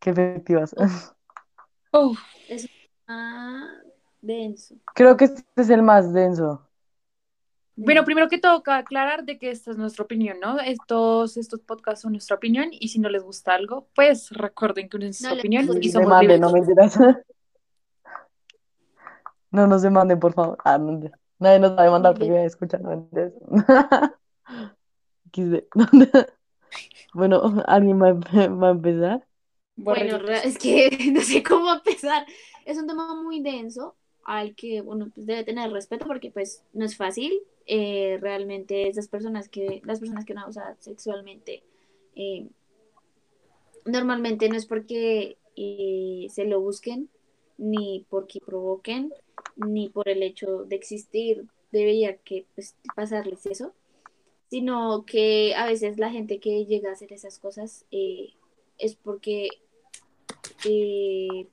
Qué efectivas. Uf, es ah, denso. Creo que este es el más denso. Bueno, primero que todo, cabe aclarar de que esta es nuestra opinión, ¿no? Estos, estos podcasts son nuestra opinión y si no les gusta algo, pues recuerden que es nuestra No opinión y somos Demanden, libres. no mentiras. No nos demanden, por favor. Ah, no. Nadie nos va a demandar porque Libre. va a escuchar. No mentiras. XD. Bueno, ¿alguien va va a empezar? Bueno, es que no sé cómo empezar. Es un tema muy denso al que uno pues, debe tener respeto porque pues no es fácil. Eh, realmente esas personas que, las personas que no abusan sexualmente, eh, normalmente no es porque eh, se lo busquen, ni porque provoquen, ni por el hecho de existir debería que pues, pasarles eso, sino que a veces la gente que llega a hacer esas cosas eh, es porque eh,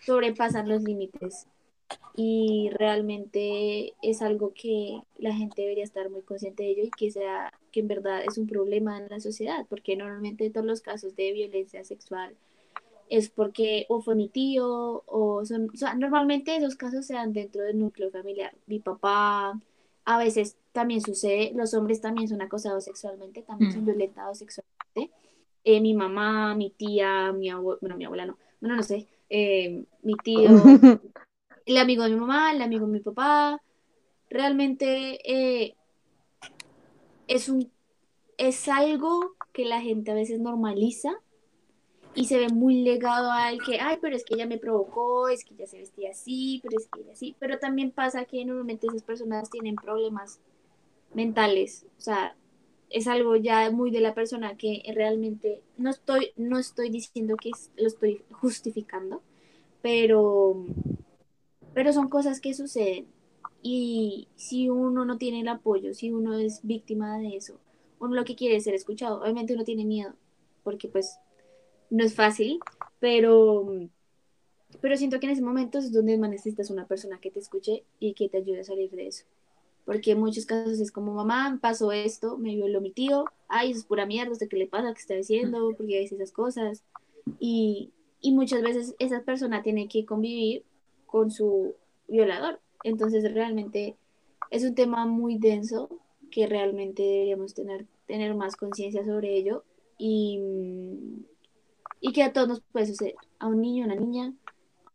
sobrepasan los límites. Y realmente es algo que la gente debería estar muy consciente de ello y que sea que en verdad es un problema en la sociedad porque normalmente todos los casos de violencia sexual es porque o fue mi tío o son o sea, normalmente esos casos se dan dentro del núcleo familiar mi papá a veces también sucede los hombres también son acosados sexualmente también son Mm. violentados sexualmente eh, mi mamá mi tía mi abuela bueno mi abuela no bueno no sé eh, mi tío el amigo de mi mamá, el amigo de mi papá. Realmente eh, es un es algo que la gente a veces normaliza y se ve muy legado al que, ay, pero es que ella me provocó, es que ella se vestía así, pero es que ella así. Pero también pasa que normalmente esas personas tienen problemas mentales, o sea, es algo ya muy de la persona que realmente no estoy, no estoy diciendo que lo estoy justificando, pero, pero son cosas que suceden. Y si uno no tiene el apoyo, si uno es víctima de eso, uno lo que quiere es ser escuchado. Obviamente uno tiene miedo, porque pues no es fácil, pero, pero siento que en ese momento es donde más necesitas una persona que te escuche y que te ayude a salir de eso. Porque en muchos casos es como, mamá, pasó esto, me violó mi tío, ay, eso es pura mierda, ¿usted qué le pasa? ¿Qué está diciendo? ¿Por qué dice esas cosas? Y, y muchas veces esa persona tiene que convivir con su violador. Entonces realmente es un tema muy denso que realmente deberíamos tener, tener más conciencia sobre ello y, y que a todos nos puede suceder, a un niño, a una niña,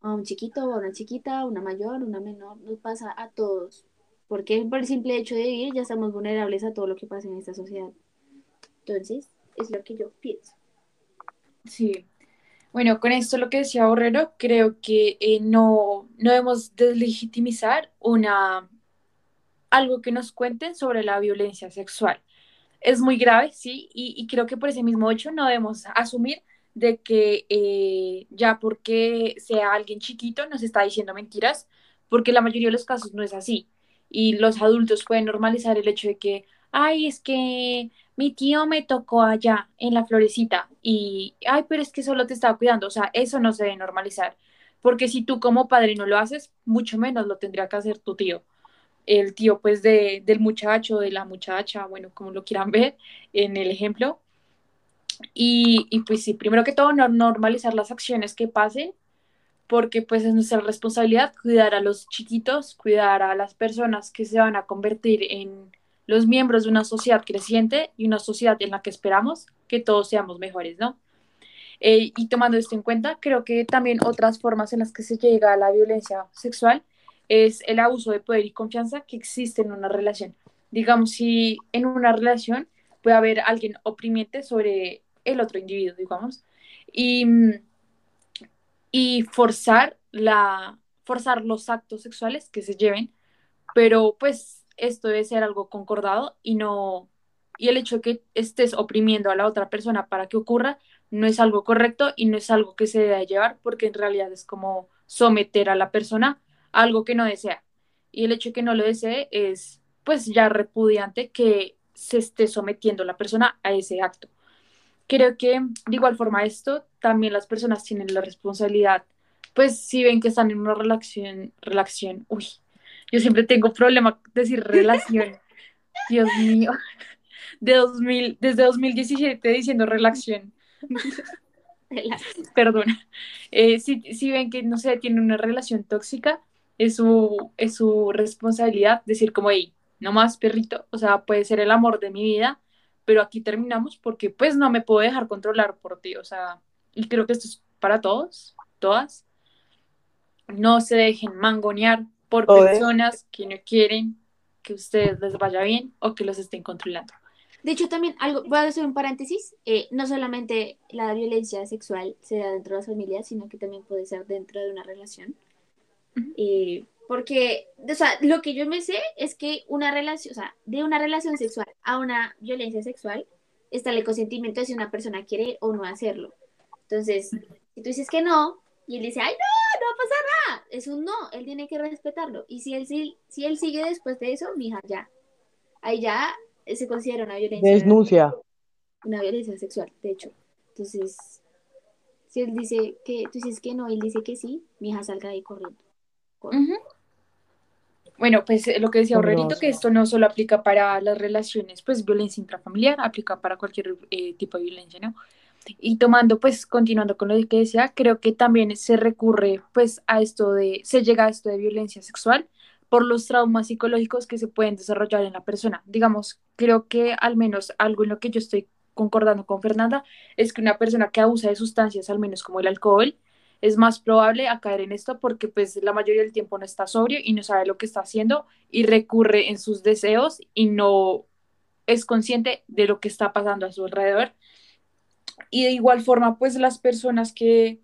a un chiquito, a una chiquita, a una mayor, a una menor, nos pasa a todos, porque por el simple hecho de vivir ya estamos vulnerables a todo lo que pasa en esta sociedad. Entonces, es lo que yo pienso. Sí. Bueno, con esto lo que decía Borrero, creo que eh, no, no debemos deslegitimizar una, algo que nos cuenten sobre la violencia sexual. Es muy grave, sí, y, y creo que por ese mismo hecho no debemos asumir de que eh, ya porque sea alguien chiquito nos está diciendo mentiras, porque la mayoría de los casos no es así. Y los adultos pueden normalizar el hecho de que, ay, es que mi tío me tocó allá en la florecita y, ay, pero es que solo te estaba cuidando. O sea, eso no se debe normalizar, porque si tú como padre no lo haces, mucho menos lo tendría que hacer tu tío. El tío, pues, de, del muchacho, de la muchacha, bueno, como lo quieran ver en el ejemplo, y, y, pues sí, primero que todo, no normalizar las acciones que pasen, porque pues es nuestra responsabilidad cuidar a los chiquitos, cuidar a las personas que se van a convertir en los miembros de una sociedad creciente y una sociedad en la que esperamos que todos seamos mejores, ¿no? Eh, y tomando esto en cuenta, creo que también otras formas en las que se llega a la violencia sexual es el abuso de poder y confianza que existe en una relación. Digamos, si en una relación puede haber alguien oprimiente sobre el otro individuo, digamos, y, y forzar, la, forzar los actos sexuales que se lleven, pero pues esto debe ser algo concordado y no, y el hecho de que estés oprimiendo a la otra persona para que ocurra no es algo correcto y no es algo que se debe llevar porque en realidad es como someter a la persona a algo que no desea. Y el hecho de que no lo desee es pues ya repudiante que se esté sometiendo la persona a ese acto. Creo que de igual forma esto, también las personas tienen la responsabilidad, pues si ven que están en una relación, relación, uy, yo siempre tengo problema decir relación, Dios mío, de 2000, desde 2017 diciendo relación. Perdona. Eh, si, si, ven que, no sé, tienen una relación tóxica, es su, es su responsabilidad decir como, hey, no más perrito, o sea, puede ser el amor de mi vida, pero aquí terminamos porque pues no me puedo dejar controlar por ti, o sea, y creo que esto es para todos, todas. No se dejen mangonear por personas que no quieren que ustedes les vaya bien o que los estén controlando. De hecho, también algo, voy a hacer un paréntesis, eh, no solamente la violencia sexual se da dentro de las familias, sino que también puede ser dentro de una relación. Porque, o sea, lo que yo me sé es que una relación, o sea, de una relación sexual a una violencia sexual está el consentimiento de si una persona quiere o no hacerlo. Entonces, si tú dices que no, y él dice, ay, no, no pasa nada, es un no, él tiene que respetarlo. Y si él, si, si él sigue después de eso, mija, ya. Ahí ya se considera una violencia. Desnuncia. Una violencia sexual, de hecho. Entonces, si él dice que, tú dices que no, él dice que sí, mija, salga de ahí corriendo. Bueno, pues eh, lo que decía Horrerito, que esto no solo aplica para las relaciones, pues violencia intrafamiliar, aplica para cualquier eh, tipo de violencia, ¿no? Y tomando, pues, continuando con lo que decía, creo que también se recurre, pues, a esto de, se llega a esto de violencia sexual por los traumas psicológicos que se pueden desarrollar en la persona. Digamos, creo que al menos algo en lo que yo estoy concordando con Fernanda es que una persona que abusa de sustancias, al menos como el alcohol, es más probable a caer en esto porque pues la mayoría del tiempo no está sobrio y no sabe lo que está haciendo y recurre en sus deseos y no es consciente de lo que está pasando a su alrededor. Y de igual forma, pues las personas que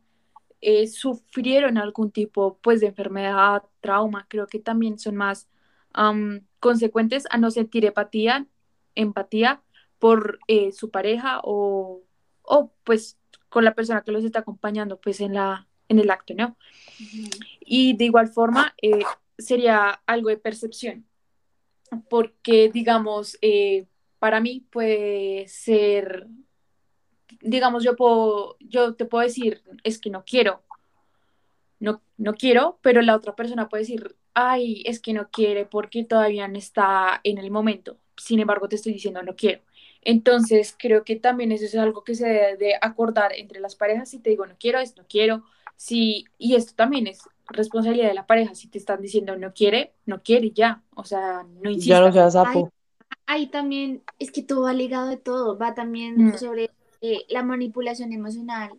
eh, sufrieron algún tipo pues de enfermedad, trauma, creo que también son más consecuentes a no sentir empatía, empatía por eh, su pareja o, o pues con la persona que los está acompañando pues en, la, en el acto, ¿no? Y de igual forma eh, sería algo de percepción, porque digamos, eh, para mí puede ser, digamos, yo, puedo, yo te puedo decir, es que no quiero, no, no quiero, pero la otra persona puede decir, ay, es que no quiere porque todavía no está en el momento. Sin embargo, te estoy diciendo no quiero. Entonces, creo que también eso es algo que se debe acordar entre las parejas. Si te digo no quiero, es no quiero. Si, y esto también es responsabilidad de la pareja. Si te están diciendo no quiere, no quiere ya. O sea, no insistas. Ya no seas sapo. Ahí también es que todo va ligado de todo. Va también Mm. sobre eh, la manipulación emocional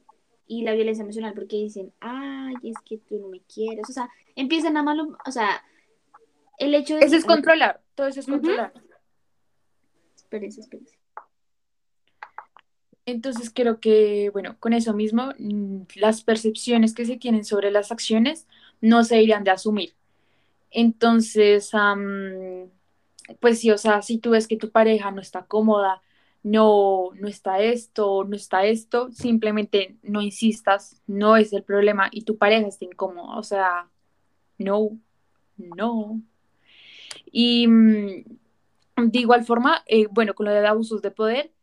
y la violencia emocional porque dicen, ay, es que tú no me quieres. O sea, empiezan a malo, o sea, el hecho de Eso es controlar. Todo eso es controlar. Espérense, espérense. Entonces creo que, bueno, con eso mismo, mm, las percepciones que se tienen sobre las acciones no se irían de asumir. Entonces, am, pues sí, o sea, si tú ves que tu pareja no está cómoda, no, no está esto, no está esto, simplemente no insistas, no es el problema y tu pareja está incómoda, o sea, no, no. Y mm, de igual forma, eh, bueno, con lo de abusos de poder,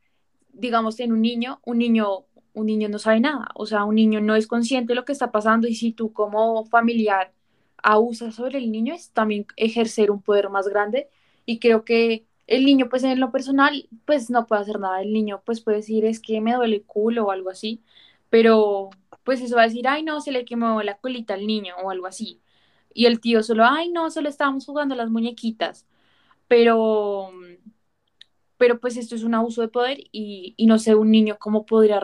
digamos, en un niño, un niño, un niño no sabe nada, o sea, un niño no es consciente de lo que está pasando y si tú como familiar abusas sobre el niño es también ejercer un poder más grande. Y creo que el niño pues en lo personal pues no puede hacer nada, el niño pues puede decir es que me duele el culo o algo así, pero pues eso va a decir, ay no, se le quemó la colita al niño o algo así. Y el tío solo, ay no, solo estábamos jugando las muñequitas, pero pero pues esto es un abuso de poder y, y no sé un niño cómo podría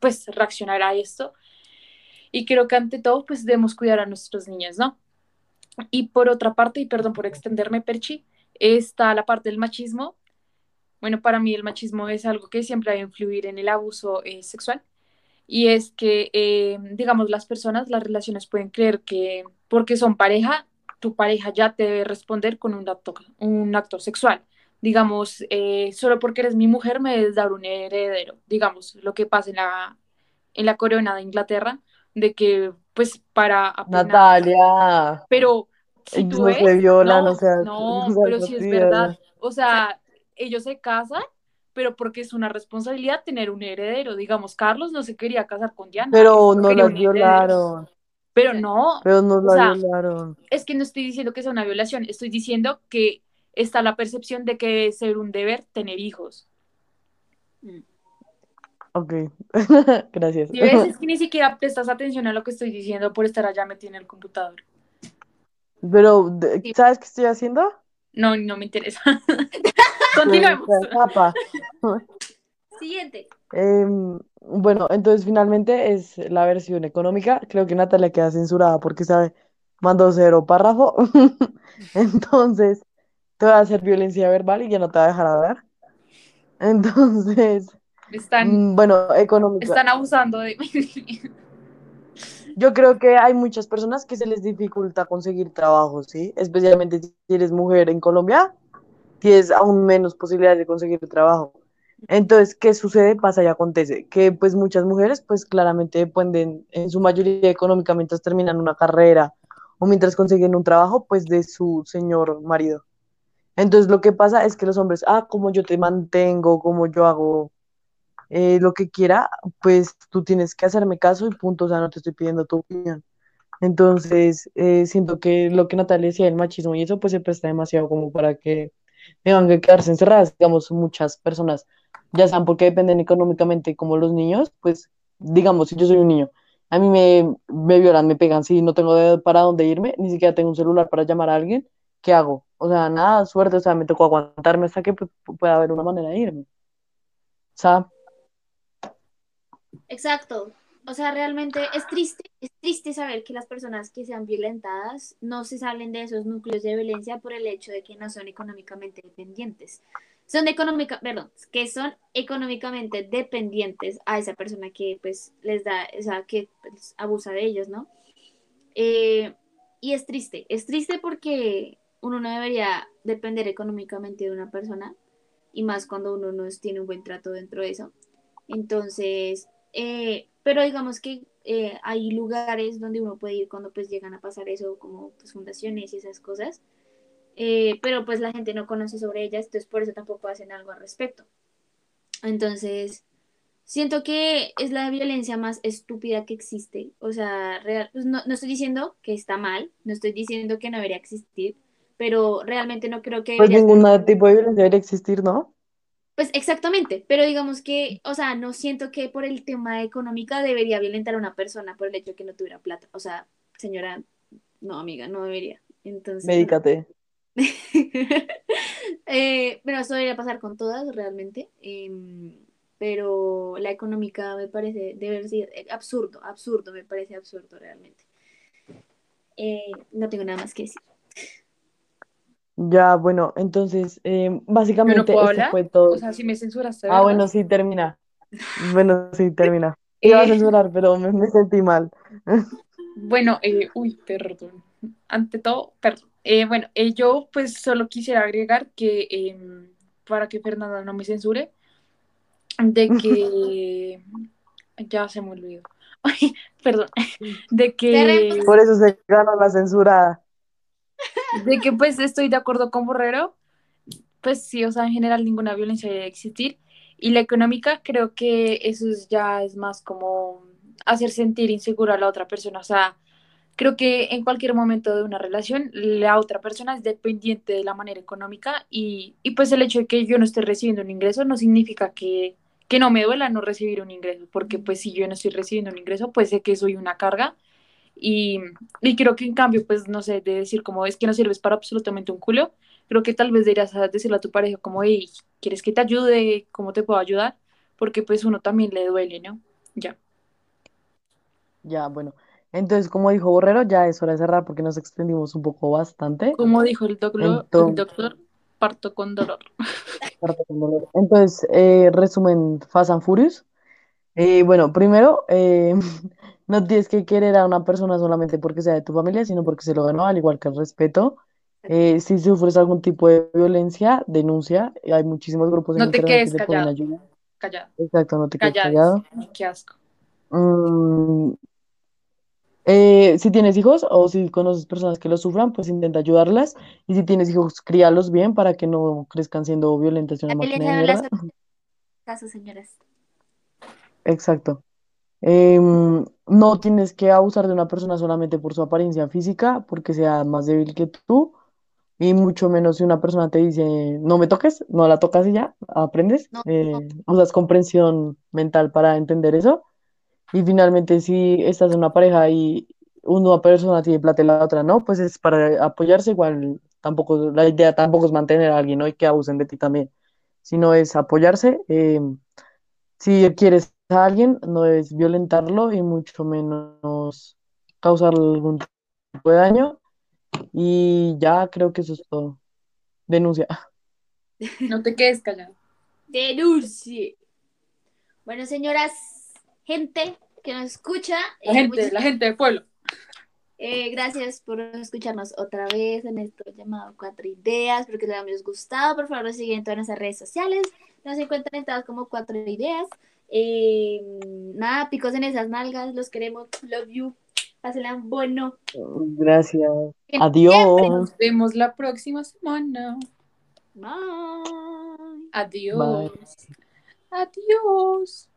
pues reaccionar a esto y creo que ante todo pues debemos cuidar a nuestros niños, ¿no? Y por otra parte, y perdón por extenderme, Perchi, está la parte del machismo. Bueno, para mí el machismo es algo que siempre va a influir en el abuso eh, sexual y es que, eh, digamos, las personas, las relaciones pueden creer que porque son pareja, tu pareja ya te debe responder con un acto, un acto sexual. Digamos, eh, solo porque eres mi mujer me debes dar un heredero. Digamos, lo que pasa en la, en la corona de Inglaterra, de que, pues, para apenas... Natalia, Pero si tú no ves, se violan, no, o sea, no, pero no sí es verdad. O sea, ellos se casan, pero porque es una responsabilidad tener un heredero. Digamos, Carlos no se quería casar con Diana, Pero no heredero. violaron, Pero no, pero no o la sea, violaron. es que no estoy diciendo que sea una violación, estoy diciendo que está la percepción de que debe ser un deber tener hijos. Ok, gracias. Y ves, es que ni siquiera prestas atención a lo que estoy diciendo por estar allá metido en el computador. Pero. ¿sabes qué estoy haciendo? No, no me interesa. Continuemos. Pues. Siguiente. Em, bueno, entonces finalmente es la versión económica. Creo que Natalia queda censurada porque sabe, mandó cero párrafo. Entonces, te va a hacer violencia verbal y ya no te va a dejar hablar. Entonces, Están, mm, bueno, económica. están abusando de mí. Yo creo que hay muchas personas que se les dificulta conseguir trabajo, ¿sí? Especialmente si eres mujer en Colombia, tienes aún menos posibilidades de conseguir trabajo. Entonces, ¿qué sucede? Pasa y acontece. Que pues muchas mujeres pues claramente dependen en su mayoría económica mientras terminan una carrera o mientras consiguen un trabajo pues de su señor marido. Entonces lo que pasa es que los hombres, ah, como yo te mantengo, como yo hago eh, lo que quiera, pues tú tienes que hacerme caso y punto, o sea, no te estoy pidiendo tu opinión. Entonces, eh, siento que lo que Natalia decía del machismo y eso, pues se presta demasiado como para que tengan que quedarse encerradas, digamos, muchas personas, ya sean porque dependen económicamente como los niños, pues, digamos, si yo soy un niño, a mí me, me violan, me pegan, si no tengo para dónde irme, ni siquiera tengo un celular para llamar a alguien, ¿qué hago? O sea, nada, suerte, o sea, me tocó aguantarme hasta que pu- pueda haber una manera de irme. O sea, Exacto. o sea, realmente es triste, es triste saber que las personas que sean violentadas no se salen de esos núcleos de violencia por el hecho de que no son económicamente dependientes. Son económica, perdón, que son económicamente dependientes a esa persona que pues les da, o sea, que pues, abusa de ellos, ¿no? Eh, y es triste, es triste porque uno no debería depender económicamente de una persona y más cuando uno no tiene un buen trato dentro de eso. Entonces, eh, pero digamos que eh, hay lugares donde uno puede ir cuando pues llegan a pasar eso, como pues, fundaciones y esas cosas, eh, pero pues la gente no conoce sobre ellas, entonces por eso tampoco hacen algo al respecto. Entonces, siento que es la violencia más estúpida que existe, o sea, real, pues no, no estoy diciendo que está mal, no estoy diciendo que no debería existir, pero realmente no creo que Pues ningún tipo de violencia debería existir, ¿no? Pues exactamente, pero digamos que, o sea, no siento que por el tema económica debería violentar a una persona por el hecho de que no tuviera plata. O sea, señora, no, amiga, no debería. Entonces, Médicate. eh, pero eso debería pasar con todas realmente. em, pero la económica me parece, debe ser eh, absurdo, absurdo, me parece absurdo realmente. Eh, no tengo nada más que decir. Ya, bueno, entonces, eh, Yo no básicamente puedo hablar. fue todo. O sea, si me censuraste, Ah, ¿verdad? bueno, sí, termina. Bueno, sí, termina. Iba a Eh, censurar, pero me, me sentí mal. Bueno, eh, uy, perdón. Ante todo, perdón. Eh, bueno, eh, yo pues solo quisiera agregar que em, para que Fernanda no me censure, de que ya se me olvidó. Ay, perdón. De que. Por eso se ganó la censurada. De que pues estoy de acuerdo con Borrero. Pues sí, o sea, en general ninguna violencia debe existir. Y la económica, creo que eso es- ya es más como hacer sentir insegura a la otra persona. O sea, creo que en cualquier momento de una relación, la otra persona es dependiente de la manera económica y, y pues el hecho de que yo no esté recibiendo un ingreso no significa que, que no me duela no recibir un ingreso, porque pues si yo no estoy recibiendo un ingreso, pues sé que soy una carga y, y creo que en cambio, pues no sé, de decir como es que no sirves para absolutamente un culo, creo que tal vez deberías decirle a tu pareja como, hey, ¿quieres que te ayude? ¿Cómo te puedo ayudar? Porque pues uno también le duele, ¿no? Ya. Ya, bueno. Entonces, como dijo Borrero, ya es hora de cerrar porque nos extendimos un poco bastante. Como dijo el doctor, el Entonces, doctor, parto con dolor. parte con dolor. Entonces, eh, resumen Fast and Furious. Eh, bueno, primero, eh, no tienes que querer a una persona solamente porque sea de tu familia, sino porque se lo ganó, al igual que el respeto. Eh, si sufres algún tipo de violencia, denuncia. Hay muchísimos grupos en No te internet que te pueden ayudar. Callado. Exacto, no te quedes callado. Qué asco. Mm, eh, si tienes hijos o si conoces personas que lo sufran, pues intenta ayudarlas. Y si tienes hijos, críalos bien para que no crezcan siendo violentos y La máquina de caso, señoras. Exacto. Em, no tienes que abusar de una persona solamente por su apariencia física, porque sea más débil que tú, y mucho menos si una persona te dice, no me toques, no la tocas y ya, aprendes, No, eh, usas comprensión mental para entender eso. Y finalmente, si estás en una pareja y una persona tiene plata y la otra no, pues es para apoyarse, igual tampoco, la idea tampoco es mantener a alguien, ¿no? Y que abusen de ti también, sino es apoyarse. em, si quieres a alguien, no debes violentarlo y mucho menos causarle algún tipo de daño. Y ya creo que eso es todo. Denuncia. No te quedes callado. Denuncie. Bueno, señoras, gente que nos escucha, La eh, gente, muchas- la gente del pueblo. eh, gracias por escucharnos otra vez en esto llamado Cuatro Ideas. Espero que les haya gustado. Por favor, nos siguen en todas nuestras redes sociales. Nos encuentran en todas como Cuatro Ideas. Eh, nada, picos en esas nalgas. Los queremos. Love you. Pásenla bueno. Gracias. Adiós. Nos vemos la próxima semana. Bye. Adiós. Adiós.